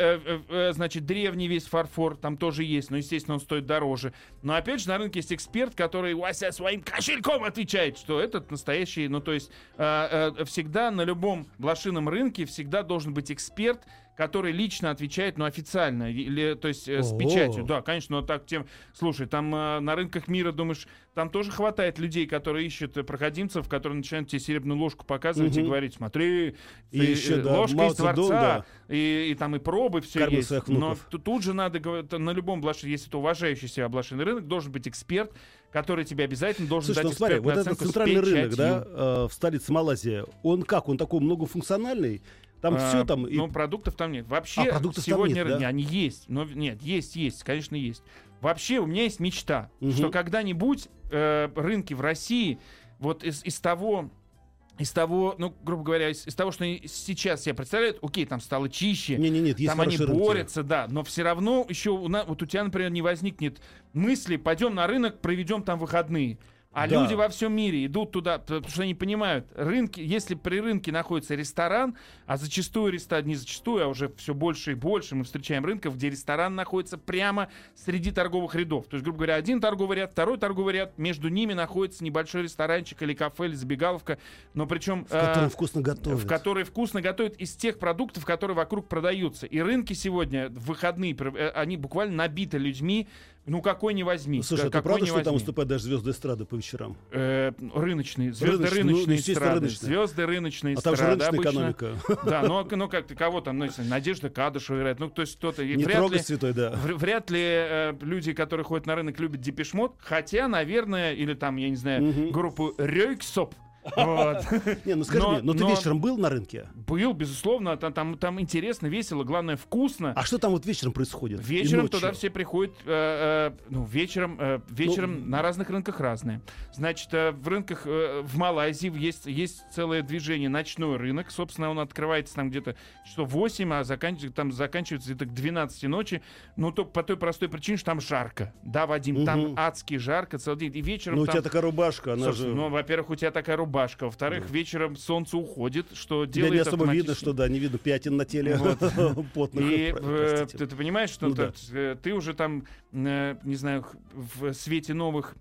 значит, древний весь фарфор там тоже есть, но, естественно, он стоит дороже. Но, опять же, на рынке есть эксперт, который Вася своим кошельком отвечает, что этот настоящий, ну, то есть э, э, всегда на любом блошином рынке всегда должен быть эксперт, который лично отвечает, ну, официально, или, то есть э, с печатью. Да, конечно, но так тем... Слушай, там э, на рынках мира, думаешь, там тоже хватает людей, которые ищут э, проходимцев, которые начинают тебе серебряную ложку показывать и Мгм. говорить, смотри, И ты, еще, э, да, ложка Мао из Цзэдун, дворца, и, и там и пробы, все Кормил есть. Но тут же надо говорить, на любом блошине, если это уважающий себя блошиный рынок, должен быть эксперт, который тебе обязательно должен Слушай, дать ну смотри, вот этот центральный рынок, да, э, в столице Малайзии, он как? Он такой многофункциональный? Там А, все там... и- Ну, продуктов там нет. Вообще, А, продуктов там сегодня нет, да? они есть. Но нет, есть, есть, конечно, есть. Вообще, у меня есть мечта, Мгм. что когда-нибудь э, рынки в России, вот из, из того. Из того, ну, грубо говоря, из, из того, что сейчас себе представляют, окей, там стало чище, Не, не, нет, там они хорошие рынки. борются, да, но все равно еще у нас, вот у тебя, например, не возникнет мысли, пойдем на рынок, проведем там выходные. А Да. люди во всем мире идут туда, потому что они понимают, рынки, если при рынке находится ресторан, а зачастую ресторан, не зачастую, а уже все больше и больше мы встречаем рынков, где ресторан находится прямо среди торговых рядов. То есть, грубо говоря, один торговый ряд, второй торговый ряд, между ними находится небольшой ресторанчик или кафе, или забегаловка, но причем... В котором э, вкусно готовят. в которые вкусно готовят из тех продуктов, которые вокруг продаются. И рынки сегодня, в выходные, э, они буквально набиты людьми. Ну, какой не возьми. Слушай, это какой правда, что там возьми. выступают даже звезды эстрады по вечерам? Э, рыночные, звезды Рыночные, ну, рыночные естественно, эстрады. рыночные. Звезды рыночные А там же рыночная обычно. экономика. *laughs* Да, ну, а- ну как кого там, ну, если Надежда Кадышева играет, ну, то есть кто-то... Не вряд трогай, ли- святой, да. Вр- Вряд ли э, люди, которые ходят на рынок, любят депешмот, хотя, наверное, или там, я не знаю, Мгм. группу Рёйксоп. *laughs* Не, ну скажи мне, ну ты вечером был на рынке? Был, безусловно, там, там, интересно, весело, главное, вкусно. А что там вот вечером происходит? Вечером туда все приходят, э, э, ну, вечером, э, вечером Ну, на разных рынках разные. Значит, в рынках в Малайзии есть, есть целое движение «Ночной рынок». Собственно, он открывается там где-то часов 8, а заканчивается, там заканчивается где-то к 12 ночи. Ну, то по той простой причине, что там жарко. Да, Вадим, там адски жарко целый день. И вечером Ну у тебя такая рубашка, она же... Ну, во-первых, у тебя такая рубашка. Во-вторых, вечером солнце уходит, что Тебя делает не особо видно, что да, не видно пятен на теле Вот. *laughs* потных. и э, простите. ты, ты понимаешь, что Ну ты, да. э, ты уже там, э, не знаю, в свете новых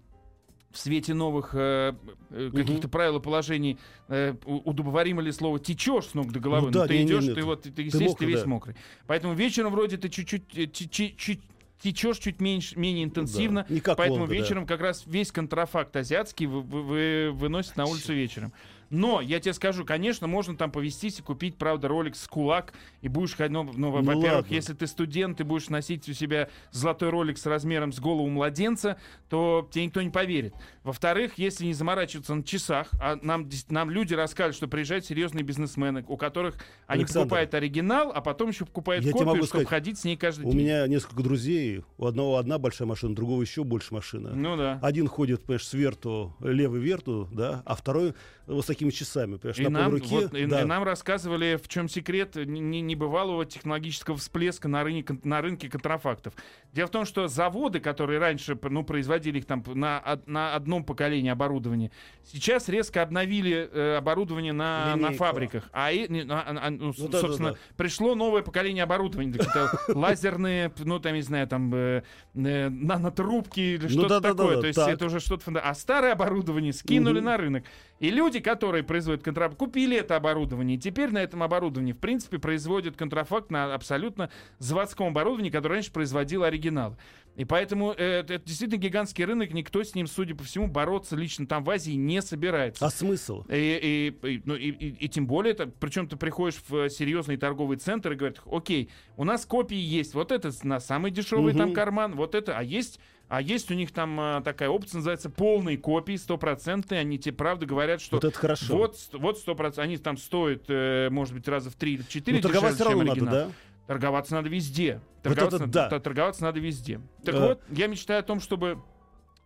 в свете новых э, э, каких-то правил и положений, э, удобоваримо ли слово, течешь с ног до головы, Ну да, но ты не, не, идешь, не, ты ты- вот, ты, ты естественно, мокрый, весь да. мокрый. Поэтому вечером вроде ты чуть-чуть течешь чуть меньше, менее интенсивно, Да, не как поэтому да. вечером как раз весь контрафакт азиатский вы, вы- вы- выносят на улицу вечером. Но я тебе скажу, конечно, можно там повестись и купить, правда, ролик с кулак, и будешь ходить, ну, ну, Ну во-первых, если ты студент, ты будешь носить у себя золотой ролик с размером с голову младенца, то тебе никто не поверит. Во-вторых, если не заморачиваться на часах, а нам, нам люди рассказывают, что приезжают серьезные бизнесмены, у которых они Александр, покупают оригинал, а потом еще покупают я копию, чтобы сказать, ходить с ней каждый У день. меня несколько друзей, у одного одна большая машина, у другого еще больше машина. Ну да. Один ходит, понимаешь, с верту, левый верту, да, а второй вот с такими часами, И на нам, полруки. вот, и- да. и нам рассказывали, в чем секрет не- не- небывалого технологического всплеска на рынке, на рынке контрафактов. Дело в том, что заводы, которые раньше ну, производили их там на, на одном поколении оборудования, сейчас резко обновили э, оборудование на, на фабриках. А, и- не, а- а- ну, Ну да, да, собственно, да. пришло новое поколение оборудования. *laughs* Лазерные, ну, там, не знаю, там, э, э, нанотрубки или Ну что-то да, да, да, такое. да, То есть это уже что-то... А старое оборудование скинули на рынок. И люди, которые производят контрафакт, купили это оборудование. И теперь на этом оборудовании, в принципе, производят контрафакт на абсолютно заводском оборудовании, которое раньше производило оригинал. И поэтому э, это, это действительно гигантский рынок, никто с ним, судя по всему, бороться лично там в Азии не собирается. А смысл? И, и- и- ну, и- и- и тем более, это, причем ты приходишь в серьезный торговый центр и говорят, окей, у нас копии есть, вот это на самый дешевый там Мгм. карман, вот это, а есть, а есть у них там а, такая опция, называется полные копии, стопроцентные, они тебе правда говорят, что Вот это хорошо. вот, вот сто процентов, они там стоят, э, может быть, раза в три или в четыре Ну, торговать дешевле, чем надо, да? Торговаться надо везде. Вот Торговаться, это надо, да. торговаться надо везде. Так Э. вот, я мечтаю о том, чтобы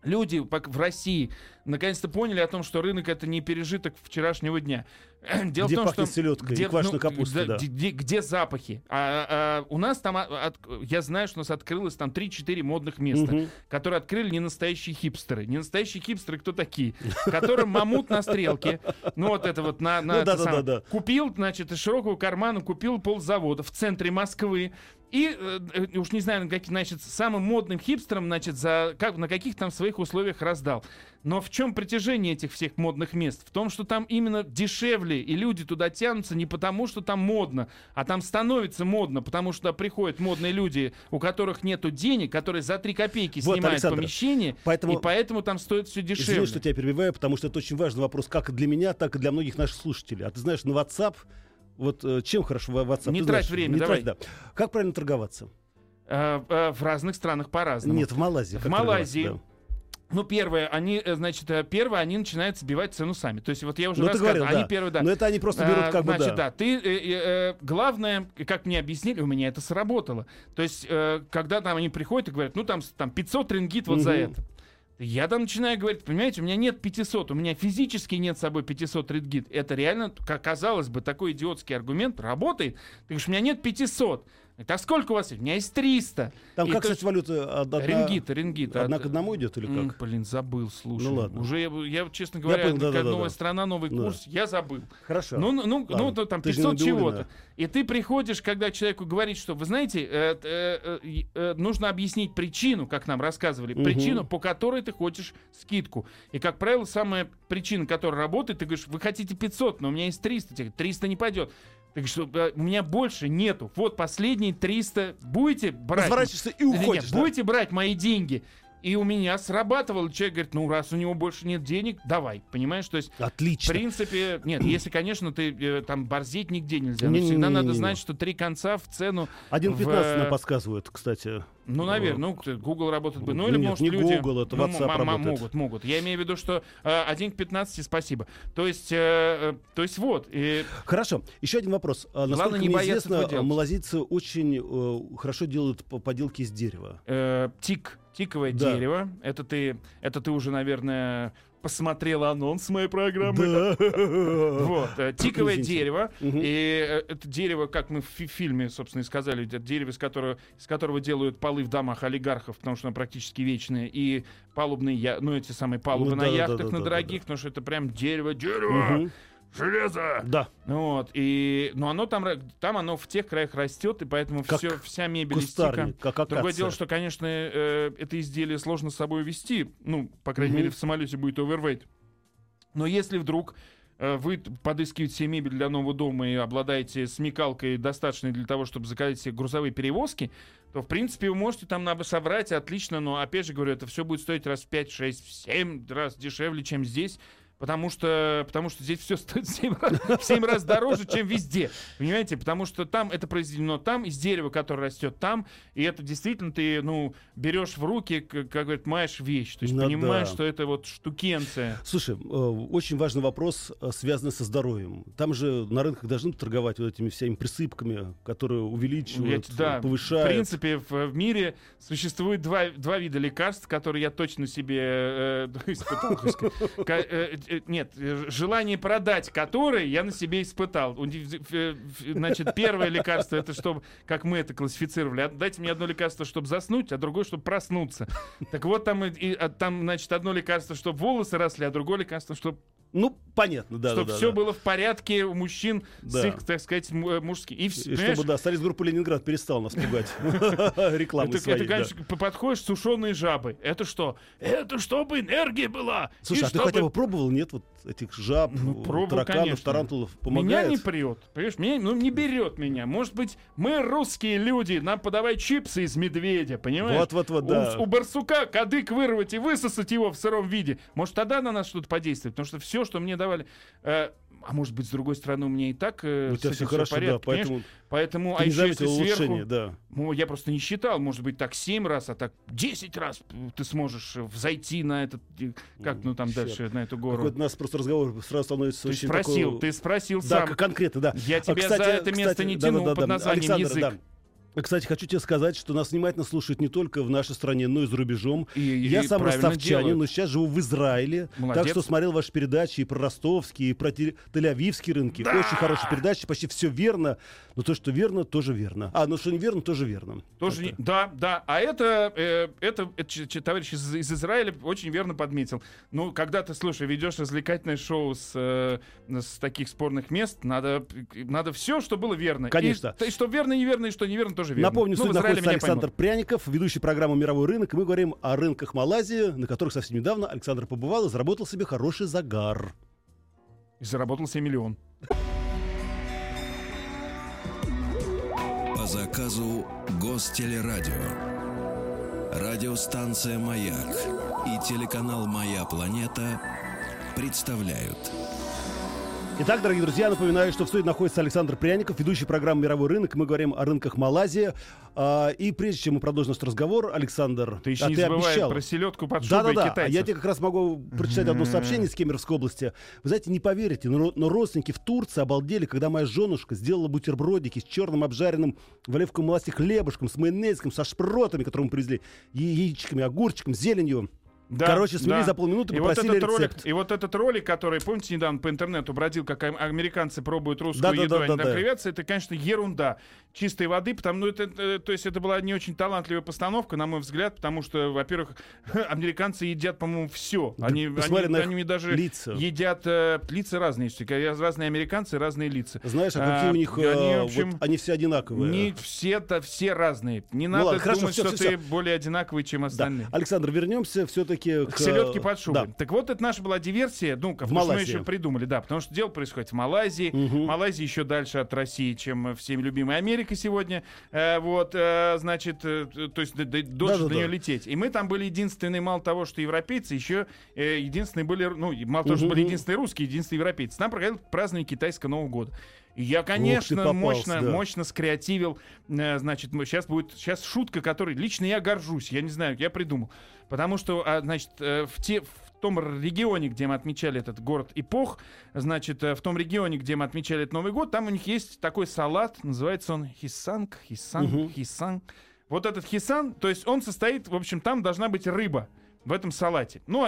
люди в России наконец-то поняли о том, что рынок это не пережиток вчерашнего дня. *clears throat* Дело Где в том, что селедкой и где, квашеной ну, капустой, да, да. где, где- запахи? А, а, у нас там, а, от- я знаю, что у нас открылось там 3-4 модных места, Мгм. которые открыли не настоящие хипстеры. Не настоящие хипстеры кто такие? Которым мамут на стрелке. Ну вот это вот на... на Ну это да, да, самое. да, да. Купил, значит, из широкого кармана купил ползавода в центре Москвы. И э, э, уж не знаю, на каких, значит, самым модным хипстерам, значит, за, как, на каких там своих условиях раздал. Но в чем притяжение этих всех модных мест? В том, что там именно дешевле, и люди туда тянутся не потому, что там модно, а там становится модно, потому что приходят модные люди, у которых нету денег, которые за 3 копейки Вот, снимают Александр, помещение, поэтому- и поэтому там стоит все дешевле. Извини, что тебя перебиваю, потому что это очень важный вопрос как для меня, так и для многих наших слушателей. А ты знаешь, на WhatsApp, вот э, чем хорошо WhatsApp? Не ты трать знаешь, время, не давай. трать, да. Как правильно торговаться? Э, э, в разных странах по-разному. Нет, в Малайзии. В Малайзии Ну, первое, они, значит, первое, они начинают сбивать цену сами. То есть вот я уже Ну, рассказывал, говорил, они да. первые, да. Но это они просто берут как бы, Значит, да. да, ты, э, э, главное, как мне объяснили, у меня это сработало. То есть, э, когда там они приходят и говорят, ну, там, там 500 рингит вот за Мгм. это. Я там начинаю говорить, понимаете, у меня нет 500, у меня физически нет с собой 500 рингит. Это реально, как казалось бы, такой идиотский аргумент работает. Ты говоришь, у меня нет 500. Так сколько у вас есть? У меня есть 300. Там И как, то кстати, валюта? Одна, Рингит, рингит. Одна От- к одному идет или М, как? Блин, забыл, слушай. Ну ладно. Уже, я, я, честно говоря, понял, да-да-да-да. как новая страна, новый Да. курс, я забыл. Хорошо. Ну, ну, ну, Ладно. ну, там Ты же не 500 Набиуллина. чего-то. И ты приходишь, когда человеку говорит, что, вы знаете, э, э, э, э, нужно объяснить причину, как нам рассказывали, Мгм. причину, по которой ты хочешь скидку. И, как правило, самая причина, которая работает, ты говоришь, вы хотите 500, но у меня есть 300. Тебе говорят, 300 не пойдет. Говоришь, что э, у меня больше нету. Вот последние 300. Будете брать? Разворачиваешься и Или нет, уходишь. да. будете брать мои деньги? И у меня срабатывало. Человек говорит, ну раз у него больше нет денег, давай. Понимаешь? То есть в Отлично. принципе, нет, *clears throat* если, конечно, ты э, там борзеть нигде нельзя. Но Не-не-не-не-не. всегда надо знать, что три конца в цену. 1.15 в- нам подсказывают, кстати. Ну, наверное, ну, Google работает бы. Ну, или, Нет, может, не люди... Google, это ну, WhatsApp м- работает. Могут, могут. Я имею в виду, что э, 1 к 15 спасибо. То есть, э, э, то есть вот. И, Хорошо. Еще один вопрос. А, Главное, Насколько не мне известно, малазийцы очень э, хорошо делают по- поделки из дерева. э, тик, тиковое Да. дерево. Это ты, это ты уже, наверное, посмотрел анонс моей программы. Да. *laughs* Вот, э, тиковое Извините. дерево. Мгм. И э, это дерево, как мы в фи- фильме, собственно, и сказали, это дерево, из которого, из которого делают полы в домах олигархов, потому что оно практически вечное, и палубные, я- ну, эти самые палубы Ну, на да, яхтах, да, на дорогих, потому что это прям дерево, дерево, Мгм. Железо. Да. Вот, и, но оно там, там оно в тех краях растет, и поэтому Как все, вся мебель из тика. Как Другое акация. дело, что, конечно, э, это изделие сложно с собой вести. Ну, по крайней Мгм. мере, в самолете будет овервейт. Но если вдруг э, вы подыскиваете себе мебель для нового дома и обладаете смекалкой, достаточной для того, чтобы заказать себе грузовые перевозки, то, в принципе, вы можете там собрать отлично, но, опять же говорю, это все будет стоить раз в 5, 6, в 7 раз дешевле, чем здесь. Потому что, потому что здесь все стоит *laughs* в 7, раз, в семь раз дороже, чем везде. Понимаете? Потому что там это произведено там, из дерева, которое растет там. И это действительно ты, ну, берешь в руки, к- как говорят, маешь вещь. То есть Ну понимаешь, да. что это вот штукенция. Слушай, э, очень важный вопрос, э, связанный со здоровьем. Там же на рынках должны торговать вот этими всеми присыпками, которые увеличивают, Я- да, повышают. В принципе, в, в мире существует два, два вида лекарств, которые я точно себе э, *laughs* испытал. Э, Нет, э, желание продать которые я на себе испытал. Э, Значит, первое лекарство это чтобы, как мы это классифицировали, от- дайте мне одно лекарство, чтобы заснуть, а другое, чтобы проснуться. Так вот, там, и, а, там значит, одно лекарство, чтобы волосы росли, а другое лекарство, чтобы Ну, понятно, да. чтобы да, все да. было в порядке у мужчин, с Да. их, так сказать, э, мужским. И, И чтобы, да, солист группы Ленинград перестал нас пугать *laughs* рекламой Это, своей. это, конечно, подходишь, сушеные жабы. Это что? Это чтобы энергия была. Слушай, а ты хотя бы пробовал, нет, вот этих жаб, Ну, пробовал, тараканов, конечно. тарантулов? Меня Помогает? не прет. Понимаешь, меня, ну, не берет меня. Может быть, мы русские люди, нам подавай чипсы из медведя, понимаешь? Вот-вот-вот, У- да. У, барсука кадык вырвать и высосать его в сыром виде. Может, тогда на нас что-то подействует. Потому что все, что мне давали... э, а может быть, с другой стороны, у меня и так э, У с тебя все хорошо, порядке, да, понимаешь? поэтому Поэтому, ты а не еще если сверху... да. Ну, я просто не считал, может быть, так 7 раз, а так 10 раз ты сможешь взойти на этот, как, ну, там Чёрт. дальше, на эту гору. Какой-то у нас просто разговор сразу становится Ты очень спросил, такой... ты спросил Да, сам. к- конкретно, да. Я А, тебя кстати- за это место кстати, не да, тянул да, да, под да. названием Александр, язык. да. Кстати, хочу тебе сказать, что нас внимательно слушают не только в нашей стране, но и за рубежом. И- и Я сам правильно ростовчанин, делают. но сейчас живу в Израиле. Молодец. Так что смотрел ваши передачи и про ростовские, и про Тель- Тель-Авивские рынки. Очень хорошие передачи, почти все верно. Но то, что верно, тоже верно. А, ну что не верно, тоже верно. Тоже не- Да, да. А это, э, это, это ч- ч- товарищ из, из Израиля очень верно подметил. Ну, когда ты, слушай, ведешь развлекательное шоу с, э, с таких спорных мест, надо, надо все, что было верно. Конечно. И, и что верно, неверно, и что неверно, тоже верно. Напомню, ну, в находится меня Александр поймут. Пряников, ведущий программы «Мировой рынок». И мы говорим о рынках Малайзии, на которых совсем недавно Александр побывал и заработал себе хороший загар. И заработал себе миллион. По заказу Гостелерадио. Радиостанция «Маяк» и телеканал «Моя планета» представляют. Итак, дорогие друзья, напоминаю, что в студии находится Александр Пряников, ведущий программы «Мировой рынок». Мы говорим о рынках Малайзии. А, и прежде чем мы продолжим наш разговор, Александр, Ты еще а не ты забывай обещал. про селедку под шубой Да-да-да, китайцев. я тебе как раз могу прочитать одно сообщение из Кемеровской области. Вы знаете, не поверите, но, но родственники в Турции обалдели, когда моя женушка сделала бутербродики с черным обжаренным в оливковом масле хлебушком, с майонезиком, со шпротами, которые мы привезли, яичками, огурчиком, зеленью. Да, Короче, свели да. за полминуты, и вот, попросили этот ролик, рецепт. и вот этот ролик, который, помните, недавно по интернету бродил, как ам- американцы пробуют русскую Да-да-да-да-да. еду, они там кривятся, это, конечно, ерунда чистой воды, потому ну, это, э, то есть это была не очень талантливая постановка, на мой взгляд, потому что, во-первых, *laughs* американцы едят, по-моему, все. Да Они, посмотри они, на их они даже лица. едят э, лица разные, разные американцы, разные лица. Знаешь, а какие А, у них... они, э, в общем, вот они все одинаковые. Не все-то все разные. Не Ну надо ладно, хорошо, думать, всё, что всё, ты более одинаковый, чем Да. остальные. Александр, вернемся все-таки к... К селедке под шубой. Да. Так вот, это наша была диверсия. Ну, как мы еще придумали, да, потому что дело происходит в Малайзии. Мгм. Малайзия еще дальше от России, чем всеми любимая Америка сегодня. Э, вот, э, значит, э, то есть д- д- дольше Да-да-да. до нее лететь. И мы там были единственные, мало того, что европейцы, еще э, единственные были, ну, мало того, что были единственные русские, единственные европейцы. Там проходил празднование китайского Нового года. Я, конечно, попался, мощно, да. мощно скреативил. э, значит, сейчас будет сейчас шутка, которой лично я горжусь. Я не знаю, я придумал. Потому что, а, значит, э, в, те, в том регионе, где мы отмечали этот город эпох, значит, э, в том регионе, где мы отмечали этот Новый год, там у них есть такой салат, называется он хисанг, хисанг, Мгм. хисан. Вот этот хисан, то есть он состоит, в общем, там должна быть рыба в этом салате. Ну,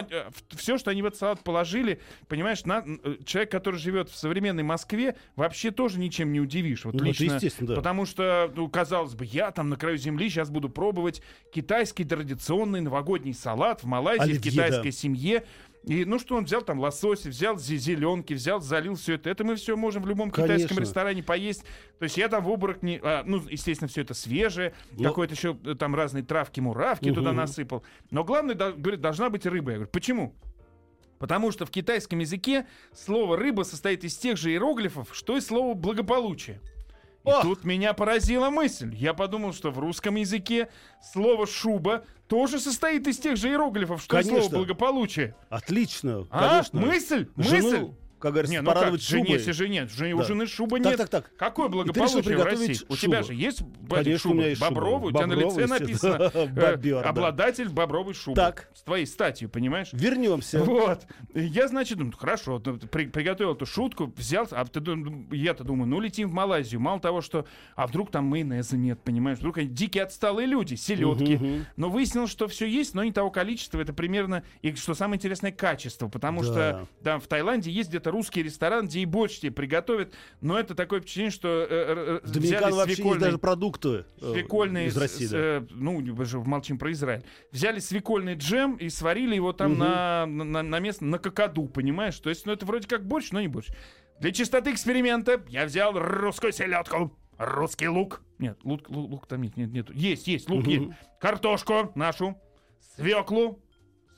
все, что они в этот салат положили, понимаешь, на, э, человек, который живет в современной Москве, вообще тоже ничем не удивишь. Вот Ну, лично, естественно, да. Потому что, ну, казалось бы, я там на краю земли сейчас буду пробовать китайский традиционный новогодний салат в Малайзии, в Оливье, китайской да. семье. И, ну что, он взял там лосось, взял зеленки, взял, залил все это. Это мы все можем в любом китайском Конечно. ресторане поесть. То есть я там в обморок не... а, ну, естественно, все это свежее. Но- Какой-то еще э, там разные травки, муравки туда насыпал. Но главное, да, говорит, должна быть рыба. Я говорю, почему? Потому что в китайском языке слово «рыба» состоит из тех же иероглифов, что и слово «благополучие». И Ох! тут меня поразила мысль. Я подумал, что в русском языке слово «шуба» тоже состоит из тех же иероглифов, что и слово Конечно. «благополучие». Отлично, А? конечно. Мысль? Жену, Мысль? Как говорится, Не, ну как, порадовать жене, шубой. если же нет, жен- у Да. жены шуба Так, нет. так, так. Какое ты решил благополучие в России? У тебя шубу. же есть Конечно, у шуба? меня есть шуба. Бобровый, у тебя на лице Бобровый, написано *laughs* э, да. обладатель бобровой шубы. Так. С твоей статью, понимаешь? Вернемся. Вот. Я, значит, думаю, хорошо, при- приготовил эту шутку, взял, а ты я-то думаю, ну летим в Малайзию. Мало того, что, а вдруг там майонеза нет, понимаешь? Вдруг они дикие отсталые люди, селедки. Но выяснилось, что все есть, но не того количества. Это примерно, и что самое интересное, качество. Потому Да. что там в Таиланде есть где-то русский ресторан, где и борщ тебе приготовят. Но это такое впечатление, что э, э, В взяли свекольный- даже продукты э, свекольный, из России. с- да. э, ну, мы же молчим про Израиль. Взяли свекольный джем и сварили его там Мгм. на, на, на место, на какаду, понимаешь? То есть, ну, это вроде как борщ, но не борщ. Для чистоты эксперимента я взял русскую селедку, русский лук. Нет, лук, лук, лук там нет, нет, нет. Есть, есть, лук Мгм. есть. Картошку нашу, свеклу,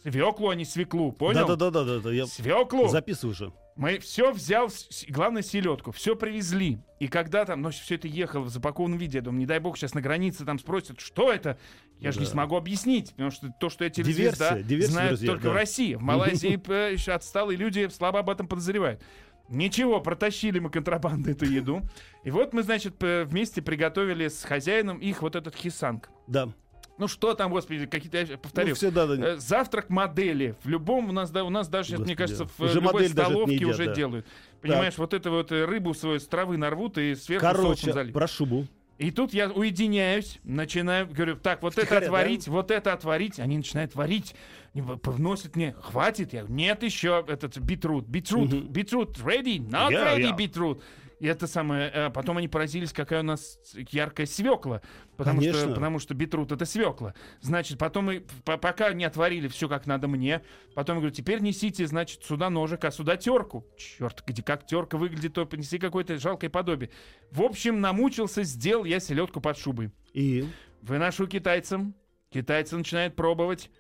свеклу, а не свеклу, понял? Да-да-да-да, я Свеклу. записываю уже. Мы все взял, главное, селедку, все привезли. И когда там, ну, все это ехало в запакованном виде, я думаю, не дай бог, сейчас на границе там спросят, что это? Я же не Да. смогу объяснить, потому что то, что я телезвезда, Диверсия, диверсия, знают друзья, только да. в России. В Малайзии еще отсталые люди слабо об этом подозревают. Ничего, протащили мы контрабанду эту еду. И вот мы, значит, вместе приготовили с хозяином их вот этот хисанг. Да. Ну что там, господи, какие-то, я повторю. Ну, всегда, да. Э, Завтрак модели. В любом у нас, да, у нас даже, мне Господи, кажется, в уже э, любой это не столовке едят, уже да. делают. Понимаешь, вот это вот э, рыбу свою с травы нарвут и сверху соусом Короче, залить. про шубу. И тут я уединяюсь, начинаю, говорю, так, вот это Втихаря, отварить, вот это отварить. Они начинают варить, вносят мне, хватит? Я говорю, нет еще, этот битрут, битрут, битрут, ready, not Yeah, ready, yeah. битрут. И это самое, э, потом они поразились, какая у нас яркая свекла. Потому что, потому что битрут это свекла. Значит, потом мы, по- пока не отварили все как надо мне, потом я говорю, теперь несите, значит, сюда ножик, а сюда терку. Черт, где как терка выглядит, то принеси какое-то жалкое подобие. В общем, намучился, сделал я селедку под шубой. И Выношу китайцам. Китайцы начинают пробовать.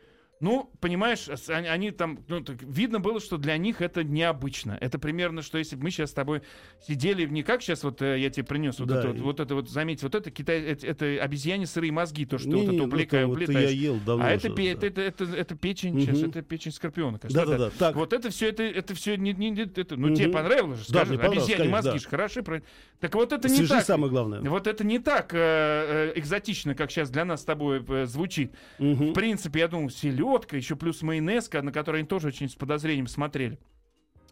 Ну, понимаешь, они, они там, ну, так видно было, что для них это необычно. Это примерно, что если бы мы сейчас с тобой сидели, не как сейчас вот э, я тебе принес вот Да, это вот, и- вот это вот, заметь, вот это китай, это, это обезьяне сырые мозги, то, что вот Не-не, это ну, уплетаешь, это- это уплетаешь. я ел давно а это, уже, пе- да. это, это, это, это печень, сейчас, Мгм. это печень скорпиона, конечно. Да-да-да, Это- так. Вот это все, это, это все не, не- не- это, ну Мгм. тебе понравилось же, Да, скажи, понравилось, обезьяне мозги да. же хороши, правильно? Так вот это не Свяжи так. самое главное. Вот это не так э, э, экзотично, как сейчас для нас с тобой э, звучит. Мгм. В принципе, я думал, селедка, еще плюс майонезка, на которой они тоже очень с подозрением смотрели.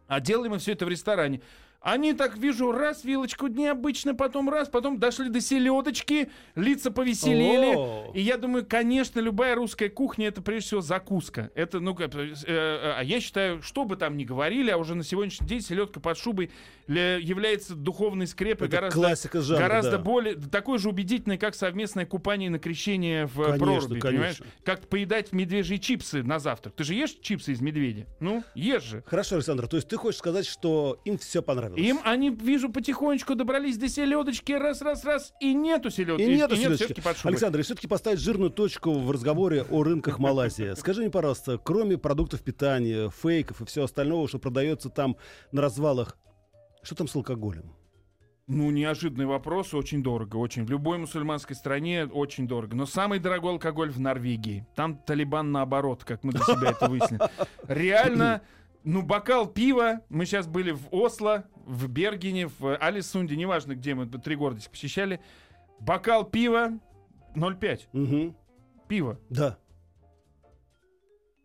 А делали мы все это в ресторане. Они так вижу, раз вилочку необычно, потом раз, потом дошли до селедочки, лица повеселели. О. И я думаю, конечно, любая русская кухня это прежде всего закуска. Это, ну, э, э, а я считаю, что бы там ни говорили, а уже на сегодняшний день селедка под шубой ля- является духовной скрепой Это гораздо, классика жанра, гораздо да. более, такой же убедительной, как совместное купание на крещение в э, Конечно, проруби, понимаешь? Как поедать медвежьи чипсы на завтрак. Ты же ешь чипсы из медведя? Ну, ешь же. Хорошо, Александр, то есть ты хочешь сказать, что им все понравилось? Им они, вижу, потихонечку добрались до селедочки, раз-раз-раз, и нету селедки. И нету нет селедочки. селедки под шубой. Александр, и все-таки поставить жирную точку в разговоре о рынках Малайзии. *laughs* Скажи мне, пожалуйста, кроме продуктов питания, фейков и всего остального, что продается там на развалах, что там с алкоголем? Ну, неожиданный вопрос, очень дорого, очень. В любой мусульманской стране очень дорого. Но самый дорогой алкоголь в Норвегии. Там Талибан наоборот, как мы для себя это выяснили. *laughs* Реально, ну, бокал пива, мы сейчас были в Осло, в Бергене, в Алисунде, неважно где мы, три города посещали. Бокал пива 0,5. Мгм. Пиво. Да.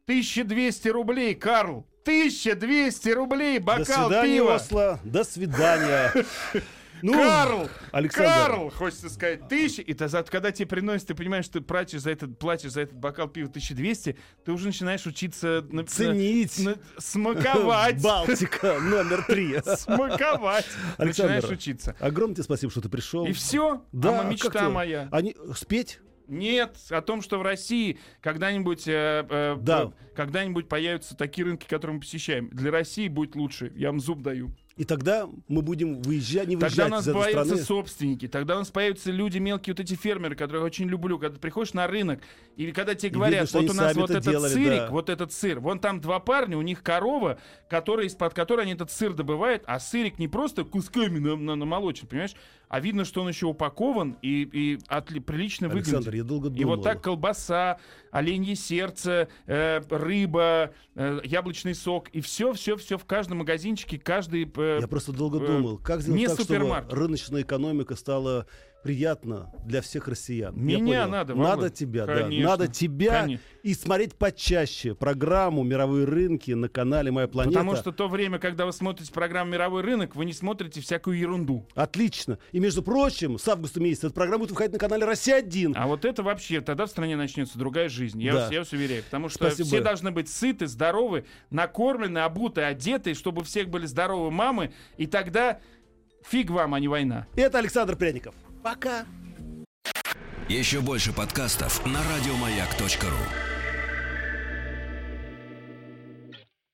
1200 рублей, Карл. 1200 рублей До бокал свидания, пива. Осло. До свидания. *laughs* Ну, Карл! Александр. Карл, хочется сказать, тысяча. И то, когда тебе приносят, ты понимаешь, что ты платишь за этот, платишь за этот бокал пива 1200, ты уже начинаешь учиться... на- на- Ценить. на- смаковать. *laughs* Балтика номер три. Смаковать. Александр. Начинаешь учиться. Огромное тебе спасибо, что ты пришел. И все. Да, а мечта моя. Они спеть? Нет, о том, что в России когда-нибудь, э, э, Да. когда-нибудь появятся такие рынки, которые мы посещаем. Для России будет лучше. Я вам зуб даю. И тогда мы будем выезжать, не Тогда выезжать у нас из этой появятся страны. собственники, тогда у нас появятся люди мелкие, вот эти фермеры, которых я очень люблю. Когда ты приходишь на рынок, и когда тебе говорят, видно, вот у нас вот это этот делали, сырик, да. вот этот сыр, вон там два парня, у них корова, которая, из-под которой они этот сыр добывают, а сырик не просто кусками на- на- намолочен, понимаешь, а видно, что он еще упакован и, и отли- прилично Александр, выглядит. я долго думал. И вот так колбаса, оленье сердце, э, рыба, э, яблочный сок. И все, все, все в каждом магазинчике, каждый... э, Я просто долго э, думал, как сделать не так, супермаркет. чтобы рыночная экономика стала приятна для всех россиян. Меня надо, Надо Володь. тебя, Конечно. да. Надо тебя Конечно. и смотреть почаще программу «Мировые рынки» на канале «Моя планета». Потому что то время, когда вы смотрите программу «Мировой рынок», вы не смотрите всякую ерунду. Отлично. И, между прочим, с августа месяца эта программа будет выходить на канале «Россия-1». А вот это вообще, тогда в стране начнется другая жизнь. Я, Да. вас, я вас уверяю. Потому что Спасибо. все должны быть сыты, здоровы, накормлены, обуты, одеты, чтобы всех были здоровые мамы. И тогда фиг вам, а не война. Это Александр Пряников. Пока. Еще больше подкастов на радиомаяк.ру.